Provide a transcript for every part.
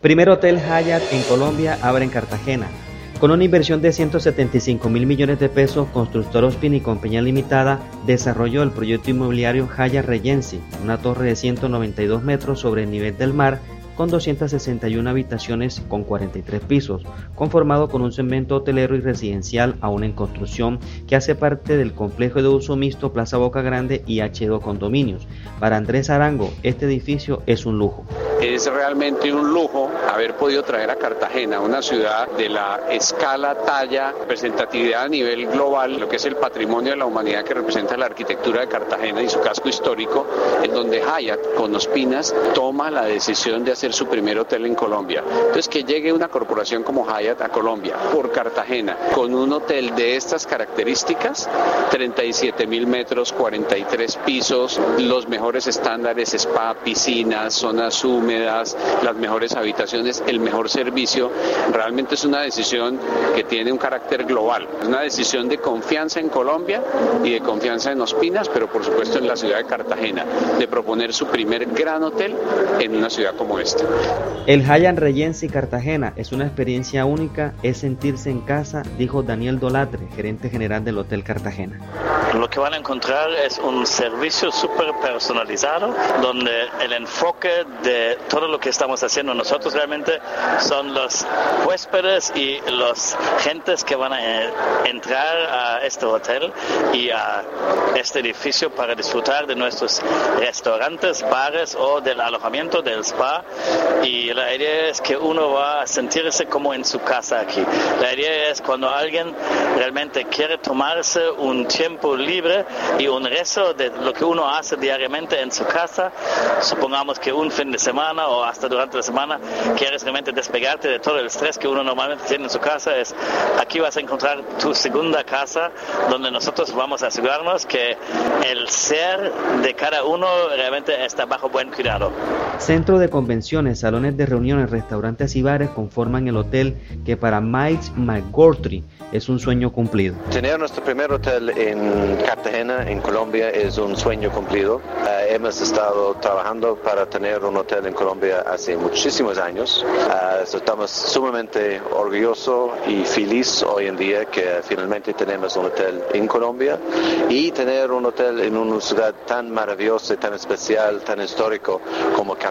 Primer hotel Hyatt en Colombia abre en Cartagena. Con una inversión de 175 mil millones de pesos, Constructor Ospin y Compañía Limitada desarrolló el proyecto inmobiliario Hyatt Regency, una torre de 192 metros sobre el nivel del mar con 261 habitaciones con 43 pisos, conformado con un segmento hotelero y residencial aún en construcción que hace parte del complejo de uso mixto Plaza Boca Grande y H2 Condominios. Para Andrés Arango, este edificio es un lujo. Es realmente un lujo haber podido traer a Cartagena, una ciudad de la escala, talla, representatividad a nivel global, lo que es el patrimonio de la humanidad que representa la arquitectura de Cartagena y su casco histórico, en donde Hyatt, con Ospinas, toma la decisión de hacer su primer hotel en Colombia. Entonces, que llegue una corporación como Hyatt a Colombia por Cartagena con un hotel de estas características, 37 mil metros, 43 pisos, los mejores estándares, spa, piscinas, zonas húmedas, las mejores habitaciones, el mejor servicio, realmente es una decisión que tiene un carácter global. Es una decisión de confianza en Colombia y de confianza en Ospinas, pero por supuesto en la ciudad de Cartagena, de proponer su primer gran hotel en una ciudad como esta. El Hyatt Regency Cartagena es una experiencia única, es sentirse en casa, dijo Daniel Dolatre, gerente general del Hotel Cartagena. Lo que van a encontrar es un servicio súper personalizado, donde el enfoque de todo lo que estamos haciendo nosotros realmente son los huéspedes y los gentes que van a eh, entrar a este hotel y a este edificio para disfrutar de nuestros restaurantes, bares o del alojamiento del spa y la idea es que uno va a sentirse como en su casa aquí. La idea es cuando alguien realmente quiere tomarse un tiempo libre y un resto de lo que uno hace diariamente en su casa, supongamos que un fin de semana o hasta durante la semana quieres realmente despegarte de todo el estrés que uno normalmente tiene en su casa, es aquí vas a encontrar tu segunda casa donde nosotros vamos a asegurarnos que el ser de cada uno realmente está bajo buen cuidado. Centro de convenciones, salones de reuniones, restaurantes y bares conforman el hotel que para Mike McGortry es un sueño cumplido. Tener nuestro primer hotel en Cartagena, en Colombia, es un sueño cumplido. Uh, hemos estado trabajando para tener un hotel en Colombia hace muchísimos años. Uh, estamos sumamente orgullosos y felices hoy en día que finalmente tenemos un hotel en Colombia y tener un hotel en una ciudad tan maravillosa, tan especial, tan histórico como Cartagena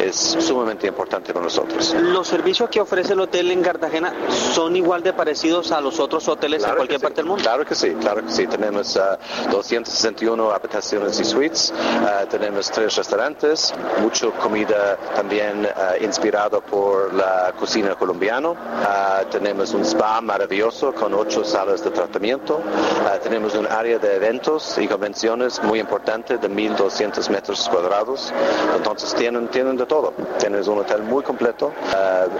es sumamente importante para nosotros. ¿Los servicios que ofrece el hotel en Cartagena son igual de parecidos a los otros hoteles en cualquier parte del mundo? Claro que sí, claro que sí. Tenemos 261 ah, habitaciones y suites, ah, tenemos tres restaurantes, mucha comida también uh, inspirado por la cocina colombiana. tenemos un spa maravilloso con ocho salas de tratamiento. tenemos un área de eventos y convenciones muy importante de 1.200 metros cuadrados. Entonces tienen, tienen de todo. Tienes un hotel muy completo,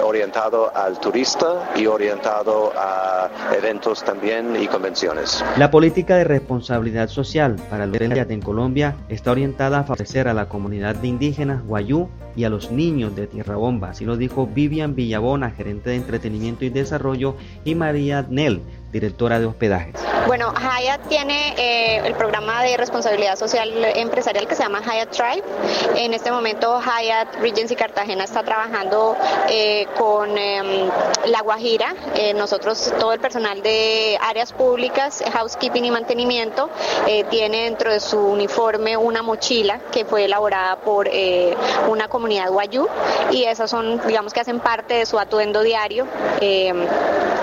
orientado al turista y orientado a eventos también y convenciones. La política de responsabilidad social para el derecho en Colombia está orientada a favorecer a la comunidad de indígenas guayú y a los niños de Tierra Bomba, así lo dijo Vivian Villabona, gerente de entretenimiento y desarrollo, y María Nel, directora de hospedajes. Bueno, Hyatt tiene eh, el programa de responsabilidad social empresarial que se llama Hyatt Tribe. En este momento Hyatt Regency Cartagena está trabajando eh, con em, La Guajira. Eh, nosotros, todo el personal de áreas públicas, housekeeping y mantenimiento, tiene dentro de su uniforme una mochila que fue elaborada por una comunidad guayú y esas son, digamos que hacen parte de su atuendo diario. Em,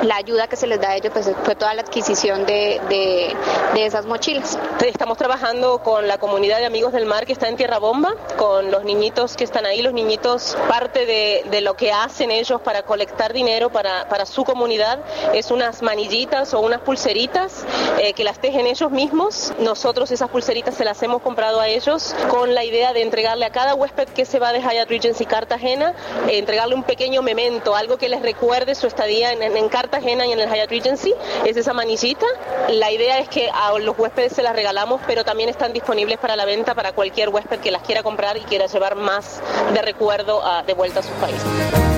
la ayuda que se les da a ellos pues, fue toda la adquisición de de, esas mochilas. Estamos trabajando con la comunidad de amigos del mar que está en Tierra Bomba, con los niñitos que están ahí, los niñitos, parte de, lo que hacen ellos para colectar dinero para, para, su comunidad es unas manillitas o unas pulseritas eh, que las tejen ellos mismos. Nosotros esas pulseritas se las hemos comprado a ellos con la idea de entregarle a cada huésped que se va de Hyatt Regency Cartagena, eh, entregarle un pequeño memento, algo que les recuerde su estadía en, en, en Cartagena y en el Hyatt Regency. Es esa manillita la idea es que a los huéspedes se las regalamos, pero también están disponibles para la venta para cualquier huésped que las quiera comprar y quiera llevar más de recuerdo a, de vuelta a su país.